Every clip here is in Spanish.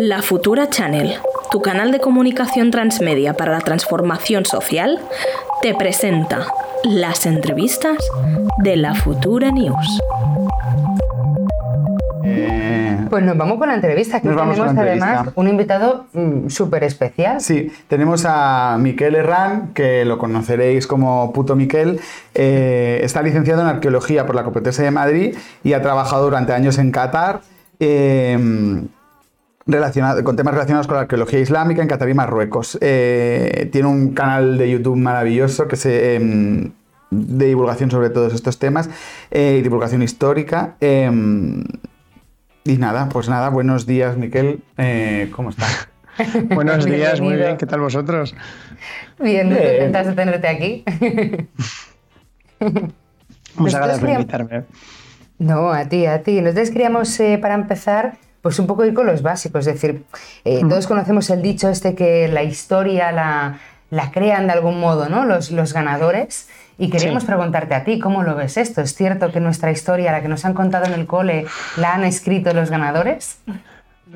La Futura Channel, tu canal de comunicación transmedia para la transformación social, te presenta las entrevistas de La Futura News. Pues nos vamos con la entrevista. Nos vamos tenemos con la además un invitado mm, súper especial. Sí, tenemos a Miquel Herrán, que lo conoceréis como Puto Miquel. Eh, está licenciado en Arqueología por la Complutense de Madrid y ha trabajado durante años en Qatar eh, relacionado- con temas relacionados con la arqueología islámica en Qatar y Marruecos. Eh, tiene un canal de YouTube maravilloso que se, em, de divulgación sobre todos estos temas eh, y divulgación histórica. em, y nada, pues nada, buenos días, Miquel. Eh, ¿Cómo estás? Buenos días, muy bien, ¿qué tal vosotros? Bien, contentas de tenerte aquí. Muchas gracias por invitarme. No, a ti, a ti. Nosotros queríamos, eh, para empezar, pues un poco ir con los básicos. Es decir, eh, todos conocemos el dicho este que la historia la, la crean de algún modo, ¿no? Los, los ganadores. Y queríamos Sí. preguntarte a ti, ¿cómo lo ves esto? ¿Es cierto que nuestra historia, la que nos han contado en el cole, la han escrito los ganadores?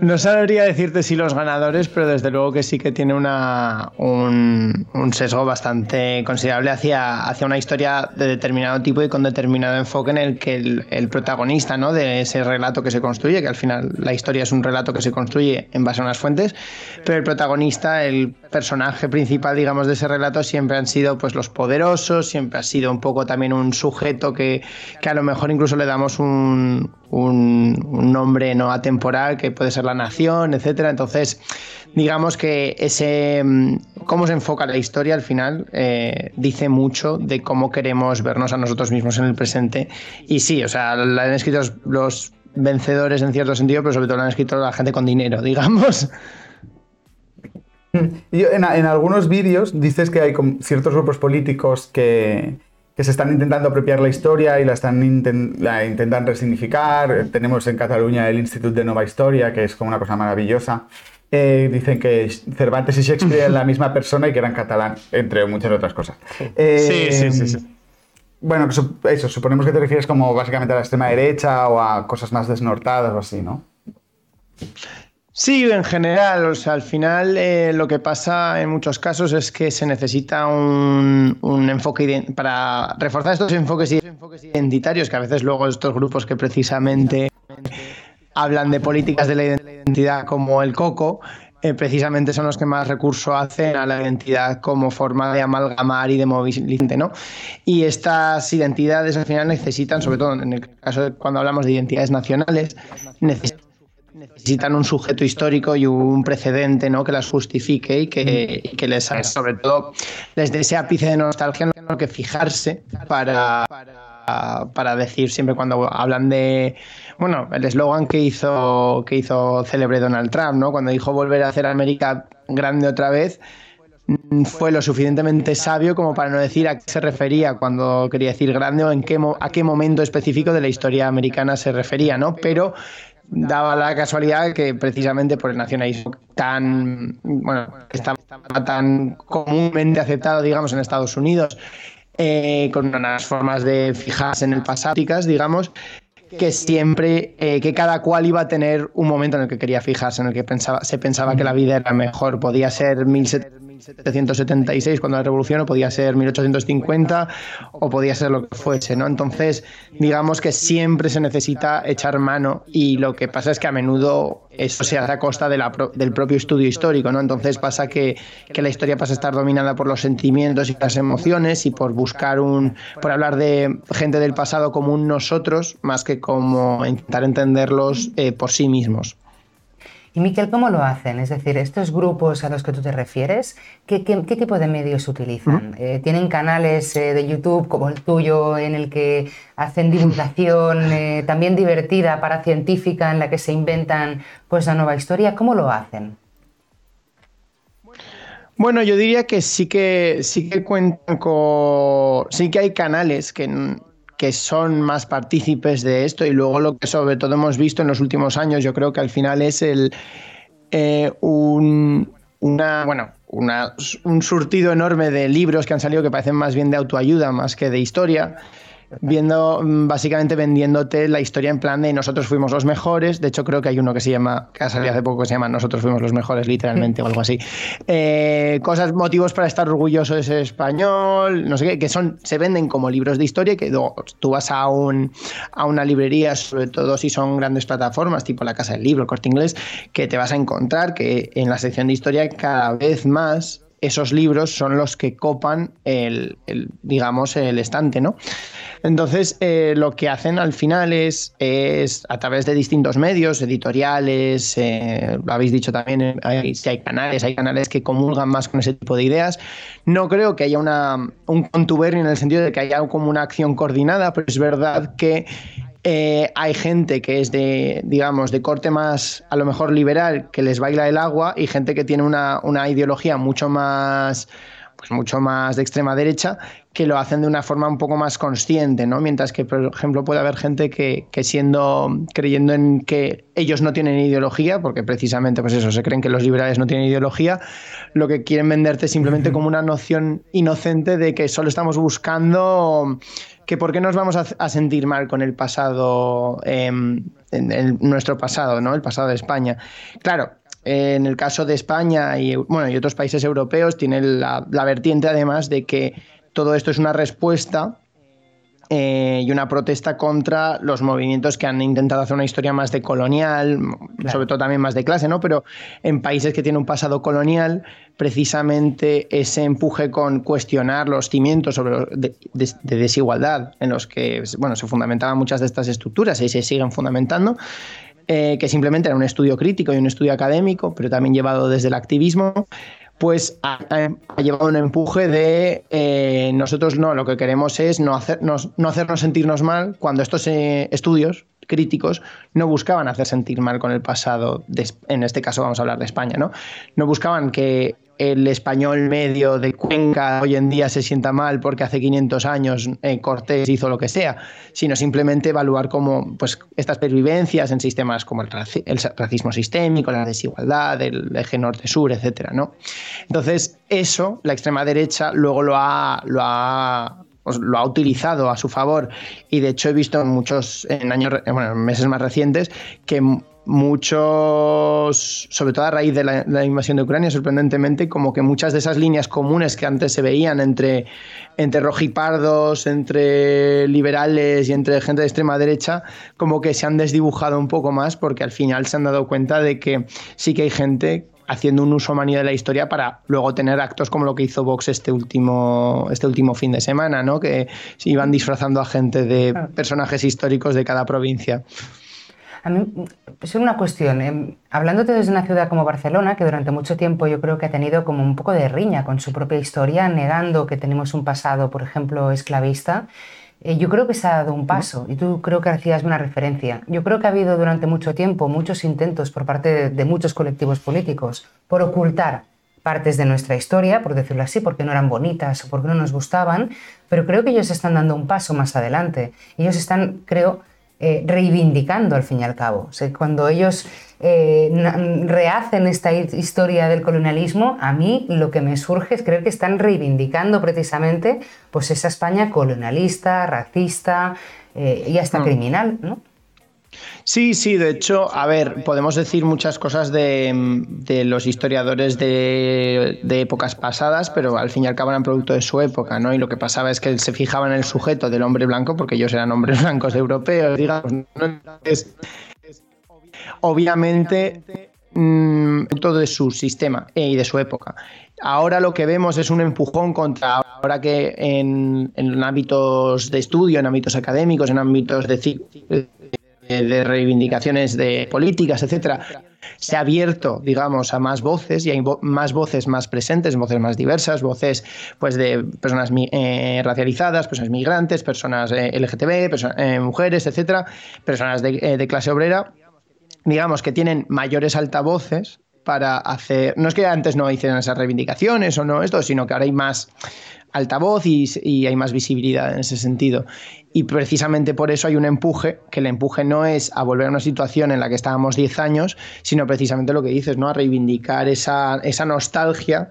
No sabría decirte si los ganadores, pero desde luego que sí que tiene una, un, sesgo bastante considerable hacia, hacia una historia de determinado tipo y con determinado enfoque en el que el, el protagonista ¿no? de ese relato que se construye, que al final la historia es un relato que se construye en base a unas fuentes, pero el protagonista, el personaje principal, digamos, de ese relato siempre han sido pues los poderosos, siempre ha sido un poco también un sujeto que, que a lo mejor incluso le damos un, un, nombre no atemporal, que puede ser la nación, etcétera. Entonces, digamos que ese mm, cómo se enfoca la historia al final eh, dice mucho de cómo queremos vernos a nosotros mismos en el presente. Y sí, o sea, la han escrito los- vencedores en cierto sentido, pero sobre todo la han escrito la gente con dinero, digamos. Yo, en, en algunos vídeos dices que hay ciertos grupos políticos que, que se están intentando apropiar la historia y la están inten- la intentan resignificar. Tenemos en Cataluña el Instituto de Nueva Historia, que es como una cosa maravillosa. Eh, dicen que Cervantes y Shakespeare eran la misma persona y que eran catalán, entre muchas otras cosas. Eh, Sí, sí, sí, sí. Bueno, eso, suponemos que te refieres como básicamente a la extrema derecha o a cosas más desnortadas o así, ¿no? Sí, en general, o sea, al final eh, lo que pasa en muchos casos es que se necesita un, un enfoque para reforzar estos enfoques identitarios, que a veces luego estos grupos que precisamente hablan de políticas de la identidad como el coco, eh, precisamente son los que más recurso hacen a la identidad como forma de amalgamar y de movilizante, ¿no? Y estas identidades al final necesitan, sobre todo en el caso de cuando hablamos de identidades nacionales, necesitan necesitan un sujeto histórico y un precedente ¿no? que las justifique y que, y que les haga, sobre todo desde ese ápice de nostalgia en lo que fijarse para, para, para decir siempre cuando hablan de bueno el eslogan que hizo que hizo célebre Donald Trump ¿no? cuando dijo volver a hacer América grande otra vez fue lo suficientemente sabio como para no decir a qué se refería cuando quería decir grande o en qué a qué momento específico de la historia americana se refería, ¿no? Pero daba la casualidad que precisamente por el nacionalismo tan bueno está tan comúnmente aceptado digamos en Estados Unidos eh, con unas formas de fijarse en el pasado digamos que siempre eh, que cada cual iba a tener un momento en el que quería fijarse en el que pensaba se pensaba que la vida era mejor podía ser 1776 cuando la revolución o podía ser 1850 o podía ser lo que fuese no entonces digamos que siempre se necesita echar mano y lo que pasa es que a menudo eso se hace a costa de pro- del propio estudio histórico no entonces pasa que, que la historia pasa a estar dominada por los sentimientos y las emociones y por buscar un por hablar de gente del pasado como un nosotros más que como intentar entenderlos eh, por sí mismos Y Miquel, ¿cómo lo hacen? Es decir, estos grupos a los que tú te refieres, ¿qué, qué- qué tipo de medios utilizan? Eh, ¿Tienen canales eh, de YouTube como el tuyo en el que hacen divulgación eh, también divertida, para científica, en la que se inventan pues la nueva historia? ¿Cómo lo hacen? Bueno, yo diría que sí que sí que cuentan con. Sí que hay canales que, que son más partícipes de esto. Y luego lo que sobre todo hemos visto en los últimos años, yo creo que al final es el eh, un bueno, una- un surtido enorme de libros que han salido que parecen más bien de autoayuda más que de historia viendo, mm, básicamente vendiéndote la historia en plan de nosotros fuimos los mejores. De hecho, creo que hay uno que se llama, que ha salido hace poco, que se llama Nosotros fuimos los mejores, literalmente, o algo así. Eh, cosas, motivos para estar orgulloso de ser español, no sé qué, que son, se venden como libros de historia, que tú vas a, un, a una librería, sobre todo si son grandes plataformas, tipo la Casa del Libro, Corte Inglés, que te vas a encontrar que en la sección de historia cada vez más esos libros son los que copan el, digamos, el estante, ¿no? Entonces, eh, lo que hacen al final es, a través de distintos medios, editoriales, eh, lo habéis dicho también, si hay canales, hay canales que comulgan más con ese tipo de ideas. No creo que haya un contubernio en el sentido de que haya como una acción coordinada, pero es verdad que eh, hay gente que es de, digamos, de corte más, a lo mejor liberal, que les baila el agua, y gente que tiene una, ideología mucho más, pues mucho más de extrema derecha, que lo hacen de una forma un poco más consciente, ¿no? Mientras que, por ejemplo, puede haber gente que, que, siendo, creyendo en que ellos no tienen ideología, porque precisamente, pues eso, se creen que los liberales no tienen ideología, lo que quieren venderte simplemente como una noción inocente de que solo estamos buscando que por qué nos vamos a, sentir mal con el pasado, em, en, nuestro pasado, ¿no? El pasado de España. Claro, en el caso de España y, bueno, y otros países europeos tiene la vertiente además de que todo esto es una respuesta eh, y una protesta contra los movimientos que han intentado hacer una historia más de colonial, sobre todo también más de clase, ¿no? Pero en países que tienen un pasado colonial, precisamente ese empuje con cuestionar los cimientos sobre de, desigualdad en los que bueno, se fundamentaban muchas de estas estructuras y se siguen fundamentando. Eh, que simplemente era un estudio crítico y un estudio académico, pero también llevado desde el activismo, pues ha, llevado un empuje de eh, nosotros no, lo que queremos es no, hacernos, no hacernos sentirnos mal cuando estos eh, estudios críticos no buscaban hacer sentir mal con el pasado, en este caso vamos a hablar de España, ¿no? No buscaban que el español medio de Cuenca hoy en día se sienta mal porque hace 500 años eh, Cortés hizo lo que sea, sino simplemente evaluar cómo pues, estas pervivencias en sistemas como el, racismo sistémico, la desigualdad, el eje norte-sur, etc. ¿no? Entonces, eso la extrema derecha luego lo ha, lo ha pues, lo ha utilizado a su favor y de hecho he visto en muchos en años bueno, en meses más recientes que muchos, sobre todo a raíz de la, invasión de Ucrania, sorprendentemente, como que muchas de esas líneas comunes que antes se veían entre, entre rojipardos, entre liberales y entre gente de extrema derecha, como que se han desdibujado un poco más porque al final se han dado cuenta de que sí que hay gente haciendo un uso manía de la historia para luego tener actos como lo que hizo Vox este último, este último fin de semana, ¿no? que iban disfrazando a gente de personajes históricos de cada provincia. A mí es una cuestión, eh, hablándote desde una ciudad como Barcelona, que durante mucho tiempo yo creo que ha tenido como un poco de riña con su propia historia, negando que tenemos un pasado, por ejemplo, esclavista, eh, yo creo que se ha dado un paso y tú creo que hacías una referencia. Yo creo que ha habido durante mucho tiempo muchos intentos por parte de, muchos colectivos políticos por ocultar partes de nuestra historia, por decirlo así, porque no eran bonitas o porque no nos gustaban, pero creo que ellos están dando un paso más adelante. Ellos están, creo, eh, reivindicando al fin y al cabo. cuando ellos eh, rehacen esta historia del colonialismo, a mí lo que me surge es creer que están reivindicando precisamente pues, esa España colonialista, racista eh, y hasta mm. criminal, ¿no? Sí, sí, de hecho, a ver, podemos decir muchas cosas de, los historiadores de, épocas pasadas, pero al fin y al cabo eran producto de su época, ¿no? Y lo que pasaba es que se fijaba en el sujeto del hombre blanco, porque ellos eran hombres blancos europeos, digamos. obviamente, mmm, todo de su sistema eh, y de su época. Ahora lo que vemos es un empujón contra, ahora que en, en ámbitos de estudio, en ámbitos académicos, en ámbitos de de reivindicaciones de políticas, etcétera, se ha abierto, digamos, a más voces y hay más voces más presentes, voces más diversas, voces pues de personas eh, racializadas, personas migrantes, personas eh, LGTB, eh, mujeres, etcétera, personas de, de clase obrera, digamos que tienen mayores altavoces para hacer. No es que antes no hicieran esas reivindicaciones o no esto, sino que ahora hay más altavoz y, hay más visibilidad en ese sentido. Y precisamente por eso hay un empuje, que el empuje no es a volver a una situación en la que estábamos 10 años, sino precisamente lo que dices, ¿no? A reivindicar esa, esa nostalgia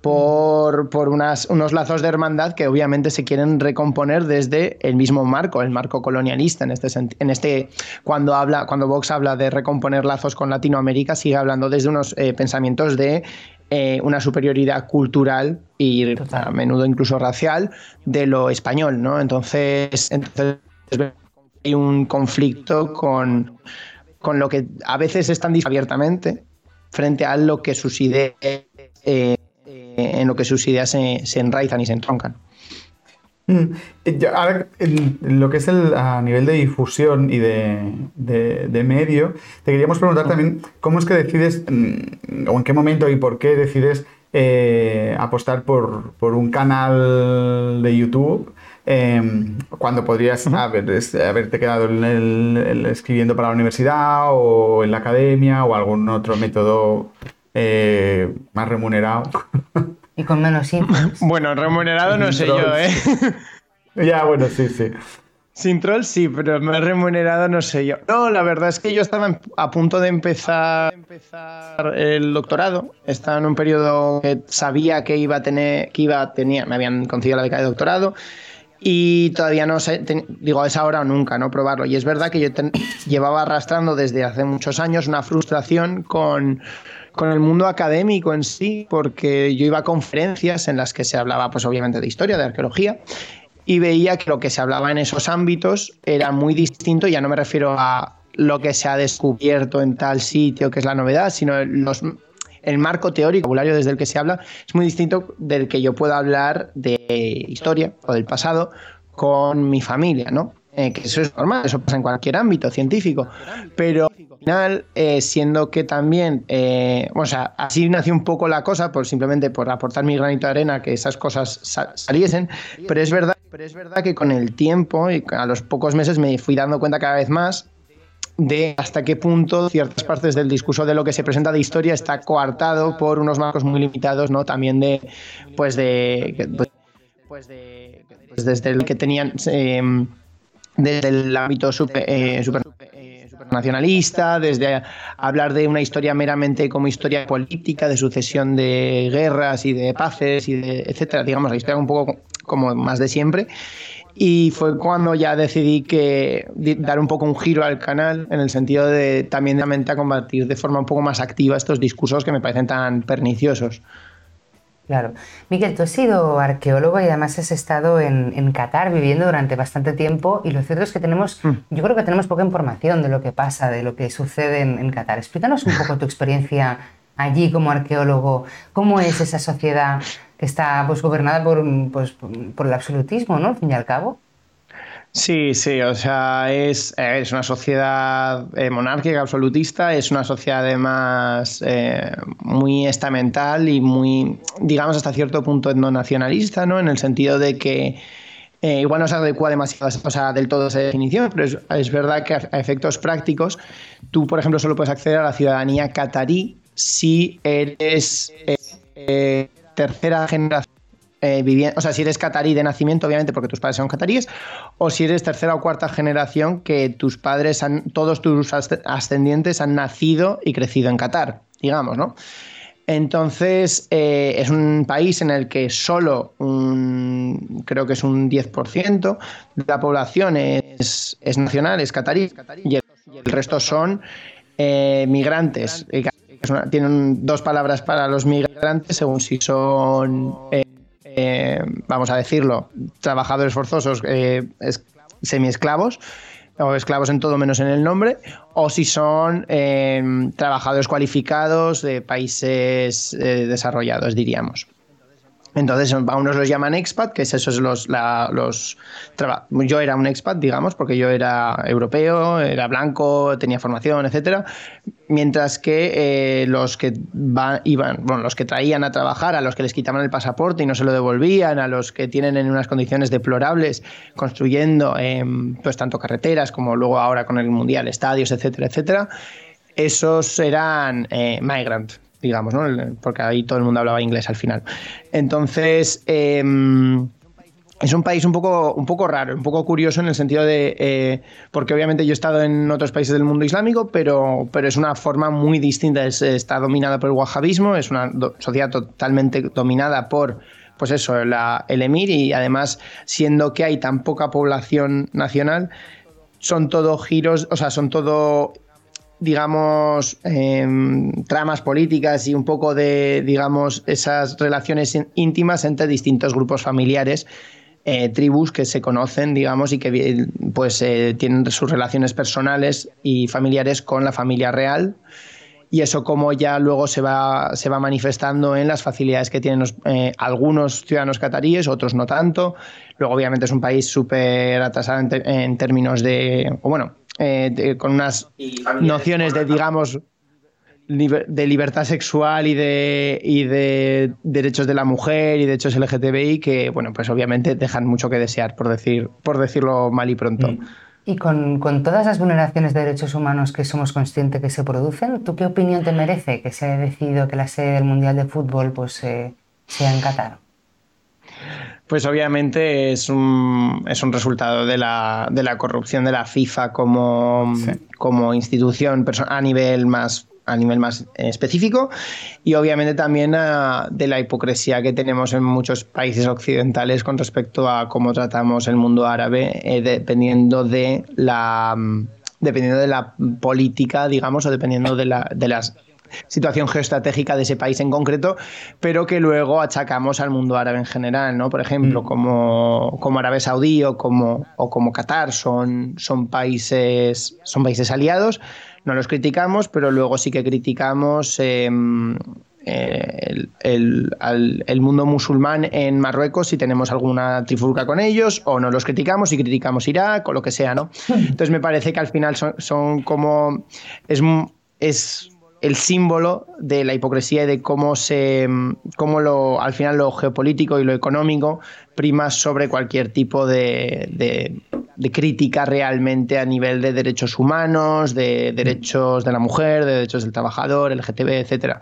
por, unas, unos lazos de hermandad que obviamente se quieren recomponer desde el mismo marco, el marco colonialista. En este, en este cuando, habla, cuando Vox habla de recomponer lazos con Latinoamérica, sigue hablando desde unos eh, pensamientos de eh, una superioridad cultural y a menudo incluso racial de lo español. ¿no? Entonces, entonces hay un conflicto con, con lo que a veces están abiertamente frente a lo que sus ideas eh, en lo que sus ideas se, enraizan y se entroncan. Mm. Ahora, en lo que es el a nivel de difusión y de, medio, te queríamos preguntar también cómo es que decides, mm, o en qué momento y por qué decides eh, apostar por, un canal de YouTube em, cuando podrías haberte quedado escribiendo para la universidad o en la academia o algún otro método eh, más remunerado. Y con menos influence. Bueno, remunerado no sé yo, ¿eh? ya, bueno, sí, sí. Sin troll sí, pero más remunerado no sé yo. No, la verdad es que yo estaba a punto de empezar, empezar el doctorado. Estaba en un periodo que sabía que iba a tener, que iba a tener, me habían concedido la beca de doctorado y todavía no sé, digo, es ahora o nunca, ¿no? Probarlo. Y es verdad que yo llevaba arrastrando desde hace muchos años una frustración con con el mundo académico en sí, porque yo iba a conferencias en las que se hablaba, pues obviamente, de historia, de arqueología, y veía que lo que se hablaba en esos ámbitos era muy distinto, ya no me refiero a lo que se ha descubierto en tal sitio, que es la novedad, sino el marco teórico, el vocabulario desde el que se habla, es muy distinto del que yo pueda hablar de historia o del pasado con mi familia, ¿no? Eh, que eso es normal, eso pasa en cualquier ámbito científico, pero al final, eh, siendo que también, eh, o sea, así nació un poco la cosa, por simplemente por aportar mi granito de arena, que esas cosas saliesen, pero es verdad, pero es verdad que con el tiempo y a los pocos meses me fui dando cuenta cada vez más de hasta qué punto ciertas partes del discurso de lo que se presenta de historia está coartado por unos marcos muy limitados, ¿no? También de, pues de, pues de, pues desde el que tenían desde el ámbito super, eh, supernacionalista, desde hablar de una historia meramente como historia política, de sucesión de guerras y de paces y de etcétera, digamos, la historia un poco como más de siempre. Y fue cuando ya decidí que dar un poco un giro al canal en el sentido de también de a combatir de forma un poco más activa estos discursos que me parecen tan perniciosos. Claro. Miguel, tú has sido arqueólogo y además has estado en, Qatar viviendo durante bastante tiempo y lo cierto es que tenemos, mm. yo creo que tenemos poca información de lo que pasa, de lo que sucede en, Qatar. Explícanos un poco tu experiencia allí como arqueólogo. ¿Cómo es esa sociedad que está pues, gobernada por, pues, por el absolutismo, ¿no? al fin y al cabo? Sí, sí, o sea, es, es una sociedad eh, monárquica, absolutista, es una sociedad además eh, muy estamental y muy, digamos, hasta cierto punto etnonacionalista, ¿no? En el sentido de que eh, igual no se adecua demasiado, o sea, del todo esa definición, pero es, verdad que a, efectos prácticos, tú, por ejemplo, solo puedes acceder a la ciudadanía catarí si eres tercera generación eh, o sea, si eres catarí de nacimiento, obviamente porque tus padres son cataríes, o si eres tercera o cuarta generación que tus padres, han, todos tus ascendientes han nacido y crecido en Qatar, digamos, ¿no? Entonces, eh, es un país en el que solo un, creo que es un 10% de la población es, nacional, es catarí, y el, resto son eh, migrantes. tienen dos palabras para los migrantes según si son eh, vamos a decirlo, trabajadores forzosos eh, semi-esclavos o esclavos en todo menos en el nombre, o si son eh, trabajadores cualificados de países desarrollados, diríamos. Entonces, a unos los llaman expat, que es esos los, los yo era un expat, digamos, porque yo era europeo, era blanco, tenía formación, etcétera. Mientras que eh, los que iban, los que traían a trabajar, a los que les quitaban el pasaporte y no se lo devolvían, a los que tienen en unas condiciones deplorables construyendo em, pues tanto carreteras como luego ahora con el mundial, estadios, etcétera, etcétera, esos eran eh, migrant digamos, ¿no? Porque ahí todo el mundo hablaba inglés al final. Entonces, em, es un país un poco, un poco raro, un poco curioso en el sentido de, eh, porque obviamente yo he estado en otros países del mundo islámico, pero, pero es una forma muy distinta, está dominada por el wahabismo, es una sociedad totalmente dominada por, pues eso, el emir y además siendo que hay tan poca población nacional, son todo giros, o sea, son todo digamos, em, tramas políticas y un poco de, digamos, esas relaciones íntimas entre distintos grupos familiares eh, tribus que se conocen, digamos, y que pues eh, tienen sus relaciones personales y familiares con la familia real. Y eso como ya luego se va, se va manifestando en las facilidades que tienen eh, algunos ciudadanos cataríes, otros no tanto. Luego obviamente es un país súper atrasado en, en, términos de, bueno, con unas nociones de, digamos, de libertad sexual y de, y de derechos de la mujer y derechos LGTBI que, bueno, pues obviamente dejan mucho que desear, por, decir, por decirlo mal y pronto. Y con, con, todas las vulneraciones de derechos humanos que somos conscientes que se producen, ¿tú qué opinión te merece que se haya decidido que la sede del Mundial de Fútbol pues, eh, sea en Qatar? Pues obviamente es un, es un resultado de la, de la corrupción de la FIFA como, como institución a nivel más a nivel más específico y obviamente también de la hipocresía que tenemos en muchos países occidentales con respecto a cómo tratamos el mundo árabe eh, dependiendo de la mm, dependiendo de la política digamos o dependiendo de la de las situación geoestratégica de ese país en concreto, pero que luego achacamos al mundo árabe en general, ¿no? Por ejemplo, mm. como, como Arabia Saudí o como, o como Qatar son, son, países, son países aliados, no los criticamos, pero luego sí que criticamos em, eh, el, mundo musulmán en Marruecos si tenemos alguna trifulca con ellos, o no los criticamos y criticamos Irak o lo que sea, ¿no? Entonces me parece que al final son, como. Es, es el símbolo de la hipocresía y de cómo se cómo lo al final lo geopolítico y lo económico prima sobre cualquier tipo de de crítica realmente a nivel de derechos humanos, de derechos de la mujer, de derechos del trabajador, LGTB, etcétera.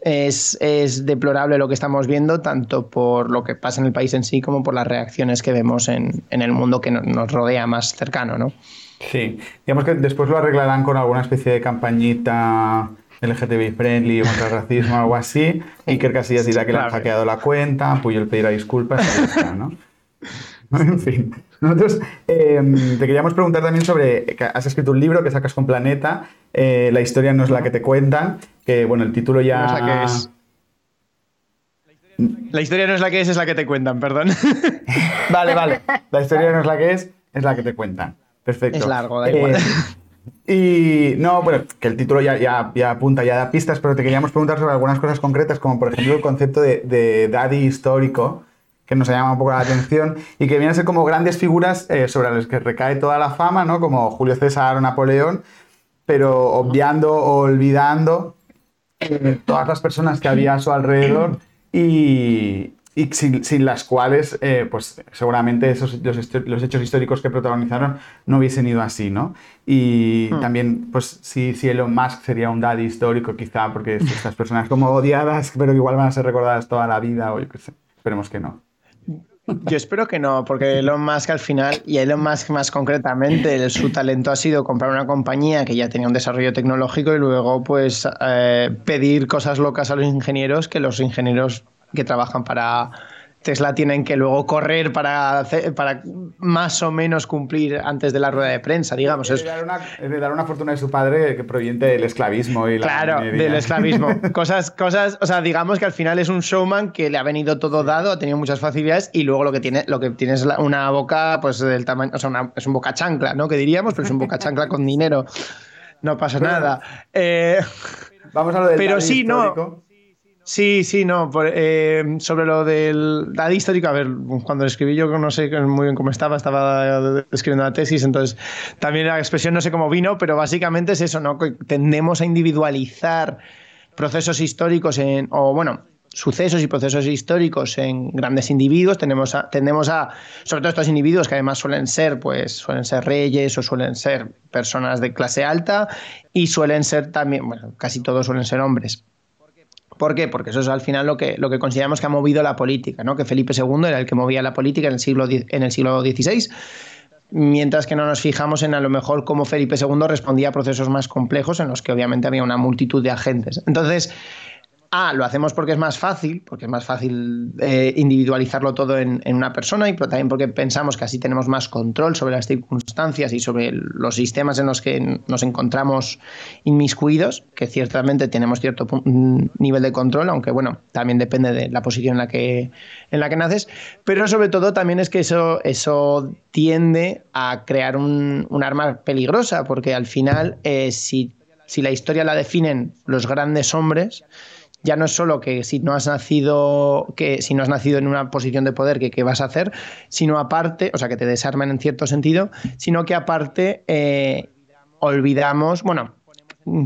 Es, es, deplorable lo que estamos viendo, tanto por lo que pasa en el país en sí como por las reacciones que vemos en, en el mundo que nos rodea más cercano, ¿no? Sí, digamos que después lo arreglarán con alguna especie de campañita LGTBI friendly o contra el racismo o algo así. Iker Casillas dirá que le han hackeado la cuenta, Puyol pedirá disculpas y ¿no? en fin. Nosotros em, te queríamos preguntar también sobre, que has escrito un libro que sacas con Planeta, eh, La historia no es la que te cuentan, que bueno, el título ya... es. La historia no es la que es, es la que te cuentan, perdón. vale, vale. La historia no es la que es, es la que te cuentan. Perfecto. Es largo, da igual. Eh, y no, bueno, que el título ya, ya, ya, apunta, ya da pistas, pero te queríamos preguntar sobre algunas cosas concretas, como por ejemplo el concepto de, de daddy histórico, que nos llama un poco la atención y que vienen a ser como grandes figuras eh, sobre las que recae toda la fama, ¿no? Como Julio César o Napoleón, pero obviando o olvidando eh, todas las personas que había a su alrededor y, sin, las cuales, eh, pues seguramente esos, los, hechos históricos que protagonizaron no hubiesen ido así, ¿no? Y hmm. también, pues si, si Elon Musk sería un daddy histórico, quizá, porque estas personas como odiadas, pero que igual van a ser recordadas toda la vida, o yo qué sé, esperemos que no. Yo espero que no, porque Elon Musk al final, y Elon Musk más concretamente, su talento ha sido comprar una compañía que ya tenía un desarrollo tecnológico y luego pues eh, pedir cosas locas a los ingenieros que los ingenieros que trabajan para, Tesla tienen que luego correr para, para más o menos cumplir antes de la rueda de prensa, digamos. Es de dar una, fortuna de su padre que proviene del esclavismo y la Claro, del esclavismo. cosas, cosas, o sea, digamos que al final es un showman que le ha venido todo dado, ha tenido muchas facilidades y luego lo que tiene, lo que tiene es una boca, pues del tamaño, o sea, es un boca chancla, ¿no? Que diríamos, pero es un boca chancla con dinero. No pasa nada. Eh, Vamos a lo del Pero sí, no. Sí, sí, no. Eh, sobre lo del dad histórico, a ver, cuando lo escribí yo no sé muy bien cómo estaba, estaba escribiendo la tesis, entonces también la expresión no sé cómo vino, pero básicamente es eso, ¿no? Que tendemos a individualizar procesos históricos en, o bueno, sucesos y procesos históricos en grandes individuos, tenemos a, tendemos a, sobre todo estos individuos que además suelen ser, pues, suelen ser reyes o suelen ser personas de clase alta y suelen ser también, bueno, casi todos suelen ser hombres ¿Por qué? Porque eso es al final lo que, lo que consideramos que ha movido la política, ¿no? Que Felipe II era el que movía la política en el siglo, en el siglo XVI, mientras que no nos fijamos en a lo mejor cómo Felipe II respondía a procesos más complejos en los que obviamente había una multitud de agentes. Entonces, Ah, lo hacemos porque es más fácil, porque es más fácil eh, individualizarlo todo en, una persona y también porque pensamos que así tenemos más control sobre las circunstancias y sobre los sistemas en los que nos encontramos inmiscuidos, que ciertamente tenemos cierto nivel de control, aunque bueno, también depende de la posición en la que, en la que naces, pero sobre todo también es que eso, eso tiende a crear un, arma peligrosa, porque al final eh, si, si la historia la definen los grandes hombres, ya no es solo que si no has nacido, que si no has nacido en una posición de poder, que qué vas a hacer, sino aparte, o sea, que te desarmen en cierto sentido, sino que aparte eh, olvidamos, bueno,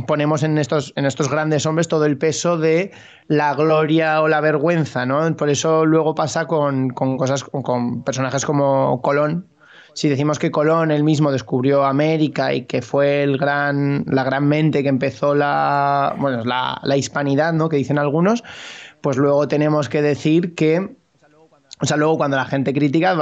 ponemos en estos, en estos grandes hombres todo el peso de la gloria o la vergüenza, ¿no? Por eso luego pasa con, con cosas, con personajes como Colón, si decimos que Colón él mismo descubrió América y que fue el gran, la gran mente que empezó la, bueno, la, la hispanidad, ¿no? que dicen algunos, pues luego tenemos que decir que o sea, luego cuando la gente critica,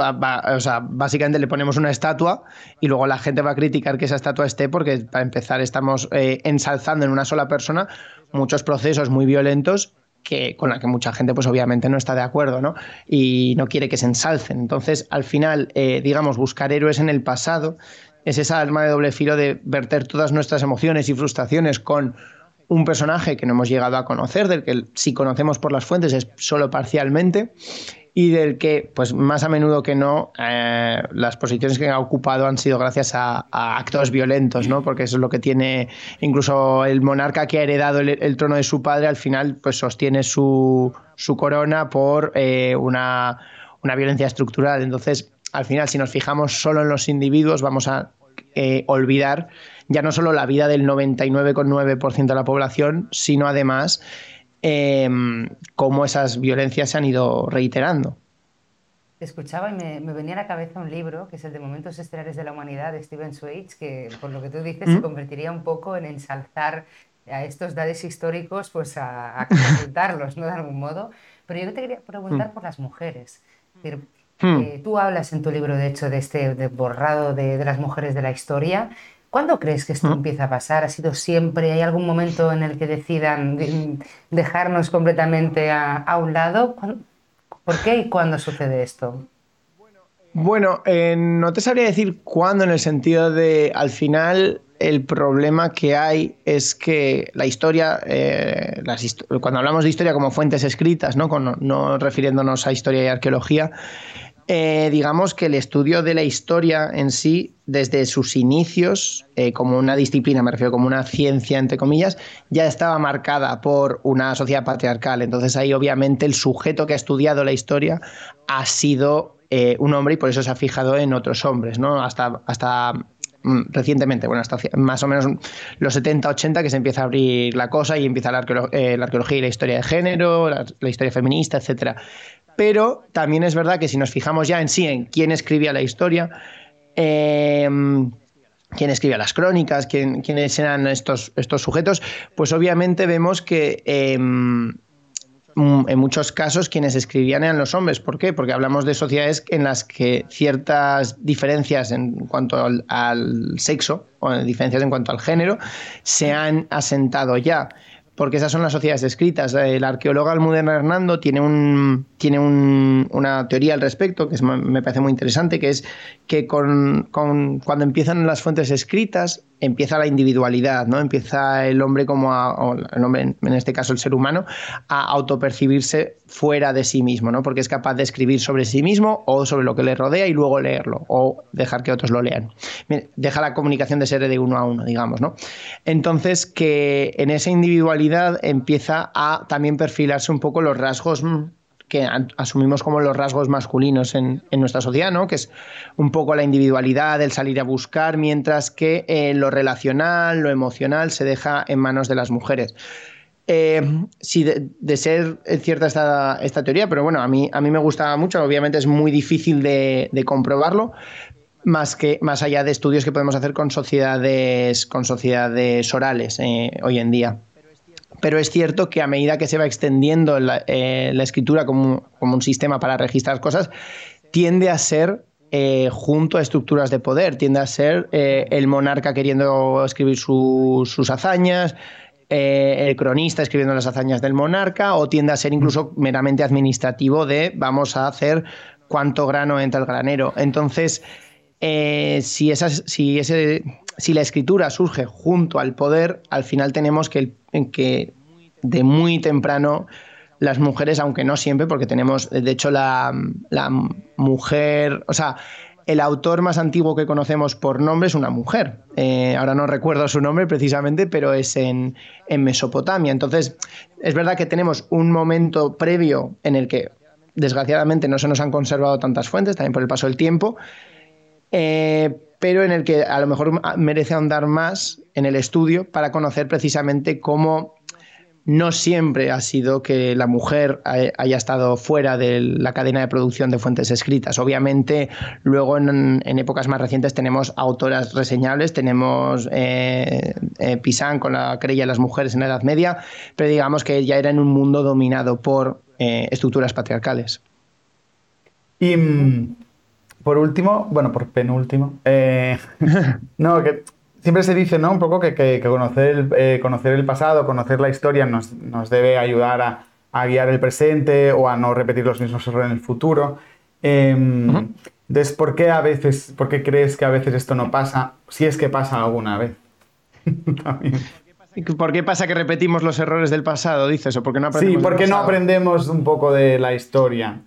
o sea, básicamente le ponemos una estatua y luego la gente va a criticar que esa estatua esté porque para empezar estamos eh, ensalzando en una sola persona muchos procesos muy violentos que, con la que mucha gente pues obviamente no está de acuerdo ¿no? y no quiere que se ensalcen. Entonces, al final, eh, digamos, buscar héroes en el pasado es esa arma de doble filo de verter todas nuestras emociones y frustraciones con un personaje que no hemos llegado a conocer, del que si conocemos por las fuentes es solo parcialmente, y del que, pues más a menudo que no, eh, las posiciones que ha ocupado han sido gracias a, actos violentos, ¿no? Porque eso es lo que tiene incluso el monarca que ha heredado el, trono de su padre, al final, pues sostiene su, su corona por eh, una, una violencia estructural. Entonces, al final, si nos fijamos solo en los individuos, vamos a eh, olvidar ya no solo la vida del 99,9% de la población, sino además eh, cómo esas violencias se han ido reiterando. Te escuchaba y me, venía a la cabeza un libro que es el de Momentos Estelares de la Humanidad de Steven Zweig, que por lo que tú dices se mm. convertiría un poco en ensalzar a estos datos históricos, pues a, a ¿no? De algún modo. Pero yo te quería preguntar mm. por las mujeres. Mm. Eh, tú hablas en tu libro, de hecho, de este borrado de, de, las mujeres de la historia. ¿Cuándo crees que esto ¿Mm? empieza a pasar? ¿Ha sido siempre? ¿Hay algún momento en el que decidan dejarnos completamente a, un lado? ¿Por qué y cuándo sucede esto? Bueno, eh, no te sabría decir cuándo en el sentido de, al final, el problema que hay es que la historia, eh, cuando hablamos de historia como fuentes escritas, ¿no? no refiriéndonos a historia y arqueología, eh, digamos que el estudio de la historia en sí, desde sus inicios, eh, como una disciplina, me refiero como una ciencia, entre comillas, ya estaba marcada por una sociedad patriarcal. Entonces ahí obviamente el sujeto que ha estudiado la historia ha sido eh, un hombre y por eso se ha fijado en otros hombres, ¿no? Hasta, hasta mm, recientemente, bueno, hasta más o menos los 70, 80 que se empieza a abrir la cosa y empieza la, arqueología y la historia de género, la, la historia feminista, etcétera pero también es verdad que si nos fijamos ya en sí, en quién escribía la historia, em, quién escribía las crónicas, quiénes eran estos, estos sujetos, pues obviamente vemos que em, en muchos casos quienes escribían eran los hombres. ¿Por qué? Porque hablamos de sociedades en las que ciertas diferencias en cuanto al sexo o diferencias en cuanto al género se han asentado ya porque esas son las sociedades escritas. El arqueólogo Almudena Hernando tiene, un, tiene una teoría al respecto que me parece muy interesante, que es que con, cuando empiezan las fuentes escritas, empieza la individualidad, ¿no? Empieza el hombre como a, el hombre, en este caso el ser humano, a autopercibirse fuera de sí mismo, ¿no? Porque es capaz de escribir sobre sí mismo o sobre lo que le rodea y luego leerlo o dejar que otros lo lean. Deja la comunicación de ser de uno a uno, digamos, ¿no? Entonces que en esa individualidad empieza a también perfilarse un poco los rasgos mm, que asumimos como los rasgos masculinos en, nuestra sociedad, ¿no? que es un poco la individualidad, el salir a buscar, mientras que eh, lo relacional, lo emocional se deja en manos de las mujeres. Eh, sí, de, ser cierta esta, esta, teoría, pero bueno, a mí, a mí me gusta mucho, obviamente es muy difícil de, comprobarlo, más, que, más allá de estudios que podemos hacer con sociedades, con sociedades orales eh, hoy en día. Pero es cierto que a medida que se va extendiendo la, eh, escritura como, un sistema para registrar cosas, tiende a ser eh, junto a estructuras de poder, tiende a ser eh, el monarca queriendo escribir sus hazañas, el cronista escribiendo las hazañas del monarca, o tiende a ser incluso meramente administrativo de vamos a hacer cuánto grano entra el granero. Entonces, si, esas, si ese si la escritura surge junto al poder, al final tenemos que, que de muy temprano las mujeres, aunque no siempre, porque tenemos, de hecho, la, mujer, o sea, el autor más antiguo que conocemos por nombre es una mujer. Eh, ahora no recuerdo su nombre precisamente, pero es en, en, Mesopotamia. Entonces, es verdad que tenemos un momento previo en el que, desgraciadamente, no se nos han conservado tantas fuentes, también por el paso del tiempo. Eh, pero en el que a lo mejor merece ahondar más en el estudio para conocer precisamente cómo no siempre ha sido que la mujer haya estado fuera de la cadena de producción de fuentes escritas. Obviamente, luego en, épocas más recientes tenemos autoras reseñables, tenemos eh, eh, Pisan con la querella de las mujeres en la Edad Media, pero digamos que ya era en un mundo dominado por eh, estructuras patriarcales. Y mm, por último, bueno, por penúltimo, eh, no, que siempre se dice, ¿no? Un poco que, conocer, el, eh, conocer el pasado, conocer la historia nos, debe ayudar a, guiar el presente o a no repetir los mismos errores en el futuro. Em, entonces, ¿por qué a veces, por qué crees que a veces esto no pasa? Si es que pasa alguna vez. ¿Por qué pasa que repetimos los errores del pasado, dices? ¿O porque no aprendemos sí, porque no aprendemos un poco de la historia.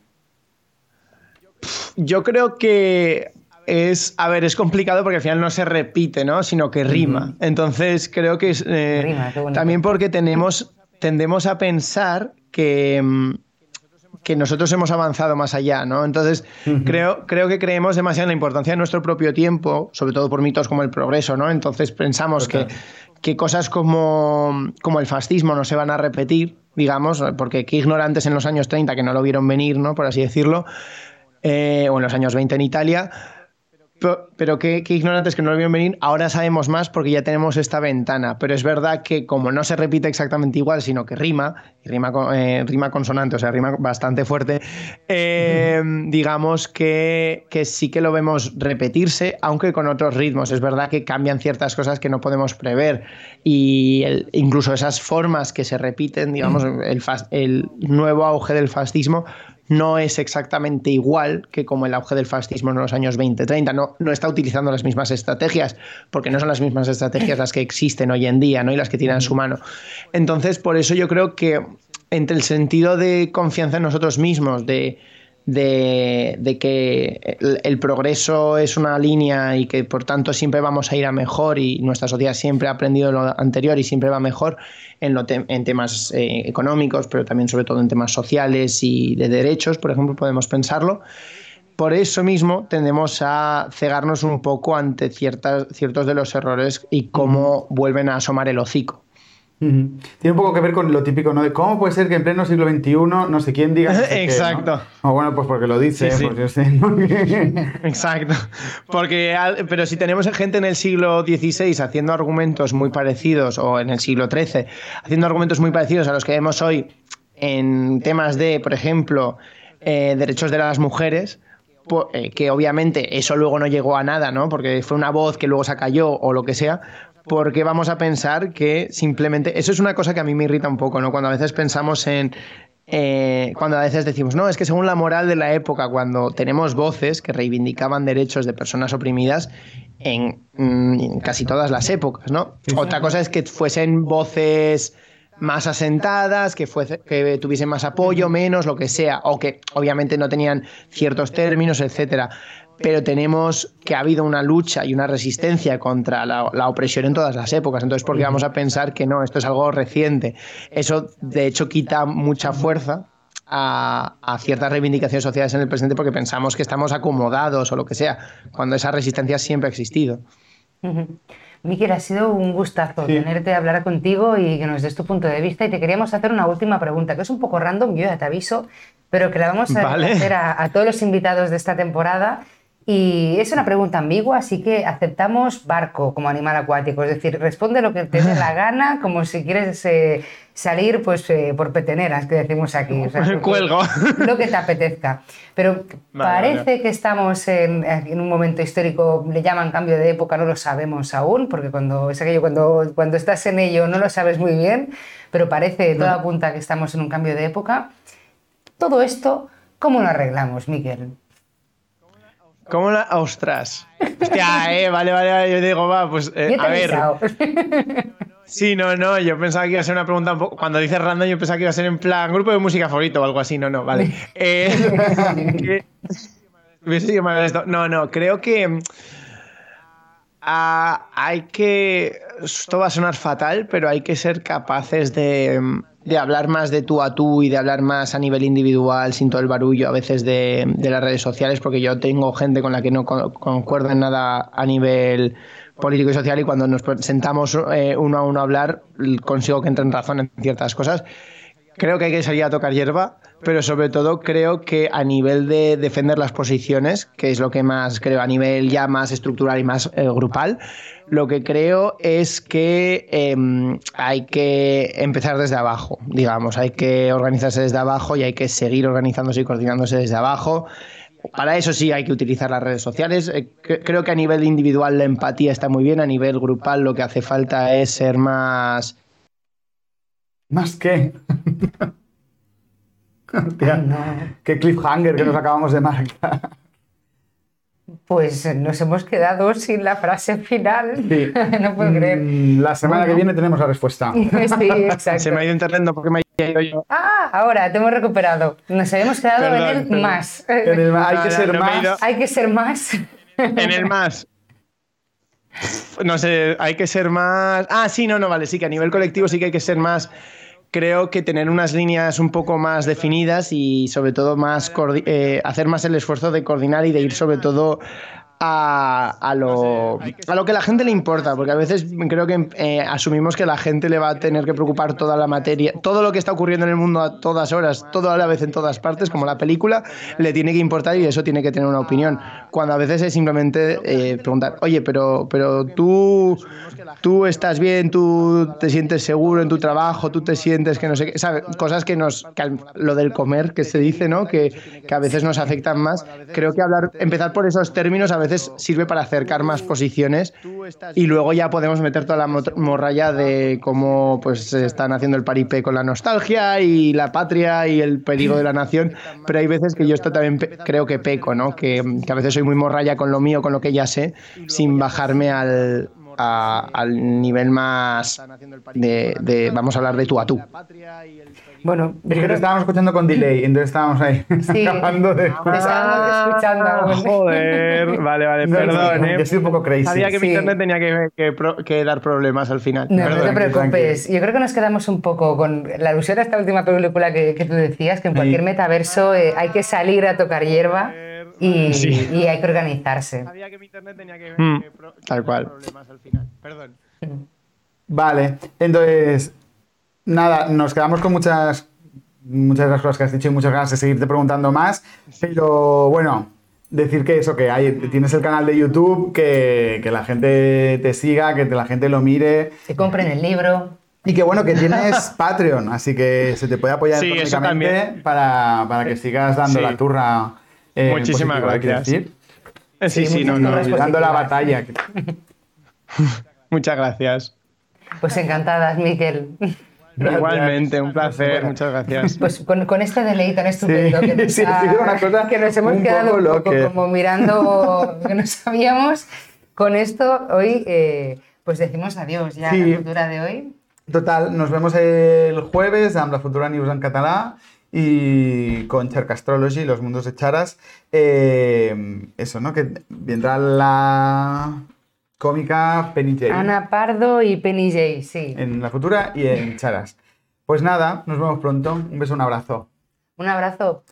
Yo creo que es, a ver, es complicado porque al final no se repite, ¿no? Sino que rima. Entonces creo que es eh, también porque tenemos, tendemos a pensar que, mm, que nosotros hemos avanzado más allá, ¿no? Entonces creo, creo que creemos demasiado en la importancia de nuestro propio tiempo, sobre todo por mitos como el progreso, ¿no? Entonces pensamos que, que cosas como, como el fascismo no se van a repetir, digamos, porque qué ignorantes en los años 30 que no lo vieron venir, ¿no? Por así decirlo eh, o en los años 20 en Italia. Pero, qué, ignorantes que no lo vieron venir, ahora sabemos más porque ya tenemos esta ventana. Pero es verdad que como no se repite exactamente igual, sino que rima, y rima, eh, rima consonante, o sea, rima bastante fuerte, eh, digamos que, sí que lo vemos repetirse, aunque con otros ritmos. Es verdad que cambian ciertas cosas que no podemos prever y incluso esas formas que se repiten, digamos, el, el nuevo auge del fascismo no es exactamente igual que como el auge del fascismo en los años 20-30. No, no está utilizando las mismas estrategias, porque no son las mismas estrategias las que existen hoy en día ¿no? y las que tienen en su mano. Entonces, por eso yo creo que entre el sentido de confianza en nosotros mismos, de de, que el, progreso es una línea y que por tanto siempre vamos a ir a mejor y nuestra sociedad siempre ha aprendido lo anterior y siempre va mejor en, en temas eh, económicos, pero también sobre todo en temas sociales y de derechos, por ejemplo, podemos pensarlo. Por eso mismo tendemos a cegarnos un poco ante ciertas, ciertos de los errores y cómo vuelven a asomar el hocico. Tiene un poco que ver con lo típico, ¿no? De cómo puede ser que en pleno siglo XXI no sé quién diga. Exacto. O bueno, pues porque lo dice, pues yo sé. Exacto. Porque, pero si tenemos gente en el siglo XVI haciendo argumentos muy parecidos, o en el siglo XIII, haciendo argumentos muy parecidos a los que vemos hoy en temas de, por ejemplo, eh, derechos de las mujeres, eh, que obviamente eso luego no llegó a nada, ¿no? Porque fue una voz que luego se cayó o lo que sea, porque vamos a pensar que simplemente. Eso es una cosa que a mí me irrita un poco, ¿no? Cuando a veces pensamos en. Eh, cuando a veces decimos, no, es que según la moral de la época, cuando tenemos voces que reivindicaban derechos de personas oprimidas en, mm, casi todas las épocas, ¿no? Otra cosa es que fuesen voces más asentadas, que, fuese, que tuviesen más apoyo, menos, lo que sea, o que obviamente no tenían ciertos términos, etcétera pero tenemos que ha habido una lucha y una resistencia contra la, opresión en todas las épocas. Entonces, ¿por qué vamos a pensar que no, esto es algo reciente? Eso, de hecho, quita mucha fuerza a, ciertas reivindicaciones sociales en el presente porque pensamos que estamos acomodados o lo que sea, cuando esa resistencia siempre ha existido. Miquel, ha sido un gustazo tenerte, hablar contigo y que nos des tu punto de vista. Y te queríamos hacer una última pregunta, que es un poco random, yo ya te aviso, pero que la vamos a hacer a, a todos los invitados de esta temporada Y es una pregunta ambigua, así que aceptamos barco como animal acuático. Es decir, responde lo que te dé la gana, como si quieres eh, salir pues, eh, por peteneras, que decimos aquí. O sea, que- Cuelgo. Lo que te apetezca. Pero Vale, parece que estamos en, en un momento histórico, le llaman cambio de época, no lo sabemos aún, porque cuando, es aquello, cuando, cuando estás en ello no lo sabes muy bien, pero parece, todo apunta que estamos en un cambio de época. Todo esto, ¿cómo lo arreglamos, Miguel? ¿Cómo la.? ¡Ostras! Hostia, eh, vale, vale, vale. Yo digo, va, pues. eh, a ver. Sí, no, no. Yo pensaba que iba a ser una pregunta un poco. Cuando dices random, yo pensaba que iba a ser en plan grupo de música favorito o algo así. No, no, vale. Eh. No, no, creo que. mm, hay que. Esto va a sonar fatal, pero hay que ser capaces de, mm, de hablar más de tú a tú y de hablar más a nivel individual, sin todo el barullo a veces de, de las redes sociales, porque yo tengo gente con la que no con- concuerdo en nada a nivel político y social y cuando nos sentamos eh, uno a uno a hablar consigo que entren razón en ciertas cosas. Creo que hay que salir a tocar hierba, pero sobre todo creo que a nivel de defender las posiciones, que es lo que más creo, a nivel ya más estructural y más eh, grupal, lo que creo es que em, hay que empezar desde abajo, digamos, hay que organizarse desde abajo y hay que seguir organizándose y coordinándose desde abajo. Para eso sí hay que utilizar las redes sociales. Eh, cre- Creo que a nivel individual la empatía está muy bien, a nivel grupal lo que hace falta es ser más... ¿Más qué? No. qué cliffhanger que nos acabamos de marcar. Pues nos hemos quedado sin la frase final. Sí. no puedo creer. Mm, La semana que viene tenemos la respuesta. sí, exacto. Se me ha ido internet porque me haya ido yo. Ah, ahora te hemos recuperado. Nos habíamos quedado Perdón, en el perdón. más. En el- hay que ser no más. ido. Hay que ser más. En el más. No sé, hay que ser más. Ah, sí, no, no, vale, sí que a nivel colectivo sí que hay que ser más. Creo que tener unas líneas un poco más definidas y sobre todo más eh, hacer más el esfuerzo de coordinar y de ir sobre todo a, a lo, a lo que la gente le importa, porque a veces creo que eh, asumimos que la gente le va a tener que preocupar toda la materia, todo lo que está ocurriendo en el mundo a todas horas, todo a la vez en todas partes, como la película, le tiene que importar y eso tiene que tener una opinión. Cuando a veces es simplemente eh, preguntar, oye, pero, pero tú, tú estás bien, tú te sientes seguro en tu trabajo, tú te sientes que no sé qué, ¿sabes? Cosas que nos, que al- lo del comer que se dice, ¿no? Que, que a veces nos afectan más. Creo que hablar, empezar por esos términos a veces sirve para acercar más posiciones y luego ya podemos meter toda la morralla de cómo pues están haciendo el paripé con la nostalgia y la patria y el peligro de la nación, pero hay veces que yo esto también creo que peco, ¿no? Que, que a veces soy muy morralla con lo mío, con lo que ya sé, sin bajarme al, a- al nivel más de, de- vamos a hablar de tú a tú. Bueno, Es que te estábamos escuchando con delay, entonces estábamos ahí Sí. acabando de Te estábamos escuchando aún. Joder, vale, vale, No, perdón, no, ¿eh? que estoy un poco crazy. Sabía que mi internet tenía que, que pro- que dar problemas al final. No, no te preocupes. Yo creo que nos quedamos un poco con la alusión a esta última película que, que tú decías, que en cualquier metaverso eh, hay que salir a tocar hierba y, Sí. y hay que organizarse. Sabía que mi internet tenía que, Mm. que pro- que Tal dar cual. problemas al final. Perdón. Vale, entonces, nada, nos quedamos con muchas, muchas de las cosas que has dicho y muchas ganas de seguirte preguntando más, pero bueno, decir que eso, que hay, tienes el canal de YouTube, que, que la gente te siga, que la gente lo mire Que compren el libro. y que bueno, que tienes Patreon, así que se te puede apoyar Sí, económicamente también. para, para que sigas dando Sí. la turra. eh, Muchísimas positivo, ¿qué gracias. decir? Eh, Sí, Sí, sí, no, no. Dando la batalla. Muchas gracias. Pues encantadas, Miquel. Igualmente, un placer. Muchas gracias. Pues con, con este deleite tan estupendo Sí, que, nos sí, ha una cosa que nos hemos un quedado poco un poco loca. como mirando que no sabíamos, con esto hoy eh, pues decimos adiós ya a Sí. la cultura de hoy. Total, nos vemos el jueves amb la futura news en català y con Charcastrology, los mundos de Charas. Eh, eso, ¿no? Que vendrá la cómica Penny Jane Ana Pardo y Penny Jay, sí. en la futura y en Charas. Pues nada, nos vemos pronto. Un beso, un abrazo. Un abrazo.